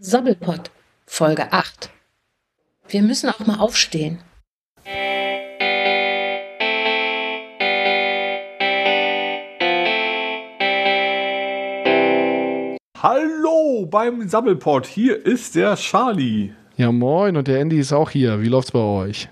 Sabbelpott, Folge 8. Wir müssen auch mal aufstehen. Hallo beim Sabbelpott, hier ist der Charlie. Ja, moin, und der Andy ist auch hier. Wie läuft's bei euch?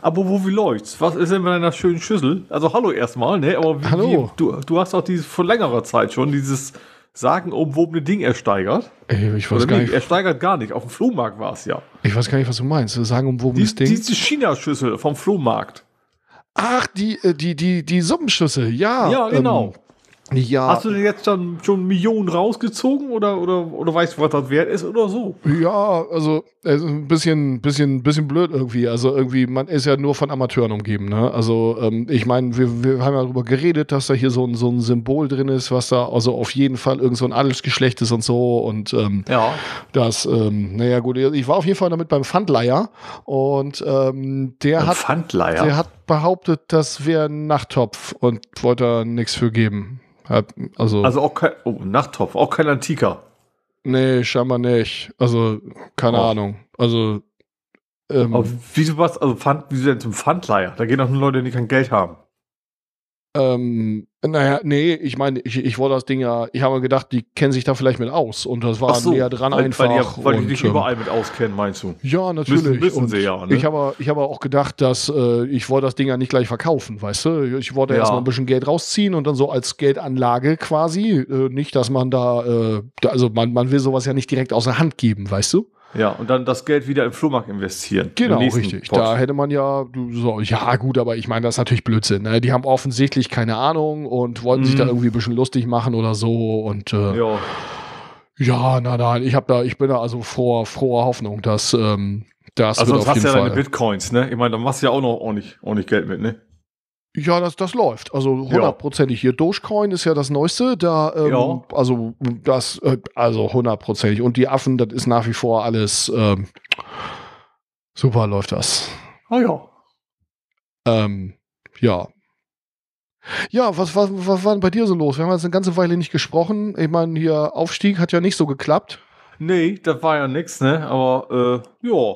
Aber wo, wie läuft's? Was ist denn mit deiner schönen Schüssel? Also hallo erstmal, ne? Aber wie, Hallo. Wie, du, du hast auch dieses vor längerer Zeit schon dieses sagenumwobene Ding ersteigert. Ey, ich weiß Oder gar nee, nicht, ersteigert gar nicht. Auf dem Flohmarkt war es ja. ich weiß gar nicht, was du meinst. Sagen um wo Die, Ding? diese China-Schüssel vom Flohmarkt. Ach, die, äh, die, die, die Suppenschüssel, ja. Ja, genau. Ähm, ja, Hast du denn jetzt dann schon Millionen rausgezogen oder, oder, oder weißt du, was das wert ist oder so? ja, also es ist ein bisschen, bisschen, bisschen blöd irgendwie. Also irgendwie, man ist ja nur von Amateuren umgeben, ne? Also ähm, ich meine, wir, wir haben ja darüber geredet, dass da hier so ein, so ein Symbol drin ist, was da also auf jeden Fall irgend so ein Adelsgeschlecht ist und so und ähm, Ja. das, ähm, naja gut, ich war auf jeden Fall damit beim Pfandleier und ähm, der hat Pfandleier. Der hat behauptet, das wäre ein Nachttopf und wollte da nichts für geben. Also, also auch kein, oh, Nachttopf, auch kein Antiker. nee, scheinbar nicht. Also, keine Oh. Ahnung. Also, ähm, Aber wieso was, also Pfand, wieso denn zum Pfandleier? Da gehen auch nur Leute, die kein Geld haben. Ähm, naja, nee, ich meine, ich, ich wollte das Ding ja, ich habe mir gedacht, die kennen sich da vielleicht mit aus und das war so, näher dran weil, einfach. Weil die, weil die und, dich ähm, überall mit auskennen, meinst du? Ja, natürlich. Müssen- müssen und sie ja, ne? Ich habe ich habe auch gedacht, dass äh, ich wollte das Ding ja nicht gleich verkaufen, weißt du? Ich wollte Ja. erstmal ein bisschen Geld rausziehen und dann so als Geldanlage quasi. Äh, nicht, dass man da, äh, also man, man will sowas ja nicht direkt aus der Hand geben, weißt du? Ja, und dann das Geld wieder im Flohmarkt investieren. Genau, richtig. Pot. Da hätte man ja, so, ja gut, aber ich meine, das ist natürlich Blödsinn. Ne? Die haben offensichtlich keine Ahnung und wollten sich Mhm. da irgendwie ein bisschen lustig machen oder so und äh, Ja, ja, nein, nein, ich habe da, ich bin da also froher, froher Hoffnung, dass ähm, das also sonst hast du ja Fall. deine Bitcoins, ne? Ich meine, da machst du ja auch noch ordentlich, ordentlich Geld mit, ne? Ja, das, das läuft. Also hundertprozentig. Hier Dogecoin ist ja das Neueste. Da, ähm, Ja. also das, äh, also hundertprozentig. Und die Affen, das ist nach wie vor alles ähm, super läuft das. Ah ja. Ähm, ja. Ja, was, was, was war denn bei dir so los? Wir haben jetzt eine ganze Weile nicht gesprochen. Ich meine, hier Aufstieg hat ja nicht so geklappt. Nee, das war ja nix, ne? Aber, äh, ja.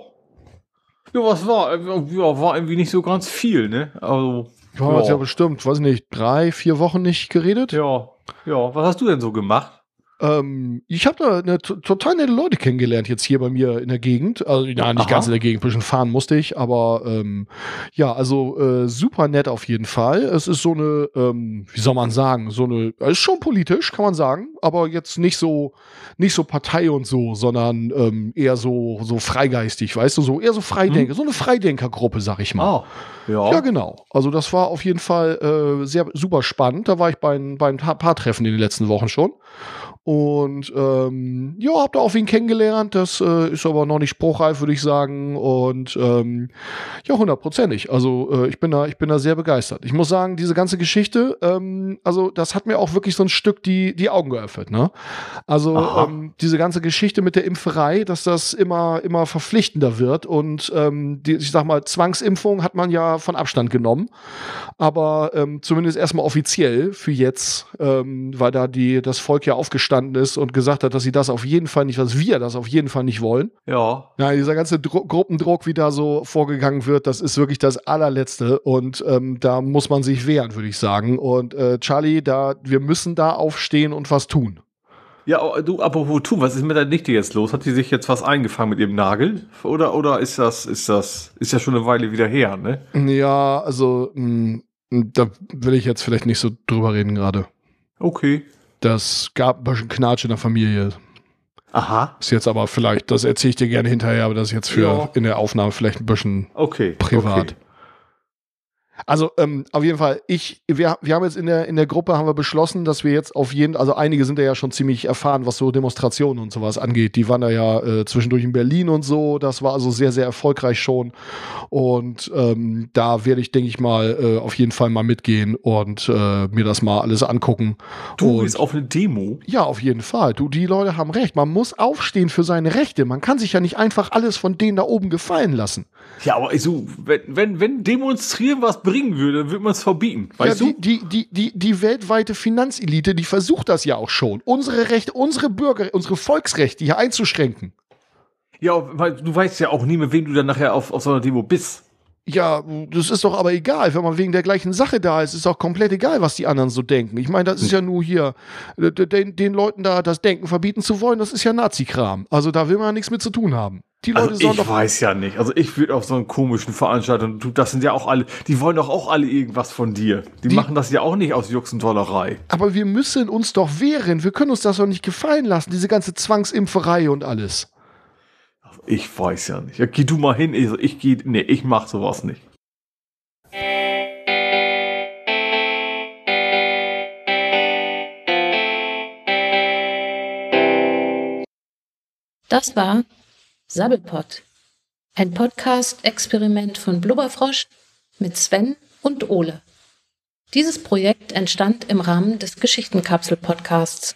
Ja, was war? Äh, Ja, war irgendwie nicht so ganz viel, ne? Also, Wir haben jetzt ja bestimmt, weiß nicht, drei, vier Wochen nicht geredet. ja. Ja, was hast du denn so gemacht? Ähm, ich habe da eine, to- total nette Leute kennengelernt jetzt hier bei mir in der Gegend. Also ja, nicht Aha. ganz in der Gegend, ein bisschen fahren musste ich, aber ähm, ja, also äh, super nett auf jeden Fall. Es ist so eine, ähm, wie soll man sagen, so eine, ist schon politisch, kann man sagen, aber jetzt nicht so, nicht so Partei und so, sondern ähm, eher so, so freigeistig, weißt du, so eher so Freidenker, so eine Freidenkergruppe, sag ich mal. Ah, ja. Ja, genau. Also das war auf jeden Fall äh, sehr super spannend. Da war ich bei, bei ein paar Treffen in den letzten Wochen schon. Und ähm, ja, hab da auch wen kennengelernt. Das äh, ist aber noch nicht spruchreif, würde ich sagen. Und ähm, ja, hundertprozentig. Also äh, ich bin da, ich bin da sehr begeistert. Ich muss sagen, diese ganze Geschichte, ähm, also das hat mir auch wirklich so ein Stück die, die Augen geöffnet. Ne? Also ähm, diese ganze Geschichte mit der Impferei, dass das immer, immer verpflichtender wird. Und ähm, die, ich sag mal, Zwangsimpfung hat man ja von Abstand genommen. Aber ähm, zumindest erstmal offiziell für jetzt, ähm, weil da die, das Volk ja aufgestanden ist und gesagt hat, dass sie das auf jeden Fall nicht, dass wir das auf jeden Fall nicht wollen. Ja. Ja, dieser ganze Dru Gruppendruck, wie da so vorgegangen wird, das ist wirklich das allerletzte und ähm, da muss man sich wehren, würde ich sagen. Und äh, Charlie, da wir müssen da aufstehen und was tun. Ja, aber du, apropos tun, was ist mit der Nichte jetzt los? Hat die sich jetzt was eingefangen mit ihrem Nagel? Oder, oder ist das, ist das, ist ja schon eine Weile wieder her, ne? Ja, also mh, da will ich jetzt vielleicht nicht so drüber reden gerade. Okay. Das gab ein bisschen Knatsch in der Familie. Aha. Ist jetzt aber vielleicht, das erzähle ich dir gerne hinterher, aber das ist jetzt für Ja. in der Aufnahme vielleicht ein bisschen Okay. privat. Okay. Also ähm, auf jeden Fall, ich, wir, wir haben jetzt in der, in der Gruppe haben wir beschlossen, dass wir jetzt auf jeden, also einige sind ja schon ziemlich erfahren, was so Demonstrationen und sowas angeht. Die waren da ja äh, zwischendurch in Berlin und so. Das war also sehr, sehr erfolgreich schon. Und ähm, da werde ich, denke ich mal, äh, auf jeden Fall mal mitgehen und äh, mir das mal alles angucken. Du und bist auf eine Demo. ja, auf jeden Fall. Du, die Leute haben recht. Man muss aufstehen für seine Rechte. Man kann sich ja nicht einfach alles von denen da oben gefallen lassen. Ja, aber so, wenn, wenn, wenn demonstrieren was bringen würde, dann würde man es verbieten. Weißt ja, du? die, die, die, die, die weltweite Finanzelite, die versucht das ja auch schon. Unsere Rechte, unsere Bürger, unsere Volksrechte hier einzuschränken. Ja, weil du weißt ja auch nie, mit wem du dann nachher auf, auf so einer Demo bist. Ja, das ist doch aber egal, wenn man wegen der gleichen Sache da ist, ist doch komplett egal, was die anderen so denken. Ich meine, das ist ja nur hier, äh, den, den Leuten da das Denken verbieten zu wollen, das ist ja Nazi-Kram. Also da will man ja nichts mit zu tun haben. Die Leute Also ich doch. weiß ja nicht. Also ich würde auf so einen komischen Veranstaltungen, du, das sind ja auch alle, die wollen doch auch alle irgendwas von dir. Die, Die- machen das ja auch nicht aus Juxentollerei. Aber wir müssen uns doch wehren. Wir können uns das doch nicht gefallen lassen, diese ganze Zwangsimpferei und alles. Ich weiß ja nicht. Ja, geh du mal hin. Ich, ich geh, nee, ich mach sowas nicht. Das war Sabbelpott, ein Podcast-Experiment von Blubberfrosch mit Sven und Ole. Dieses Projekt entstand im Rahmen des Geschichtenkapsel-Podcasts.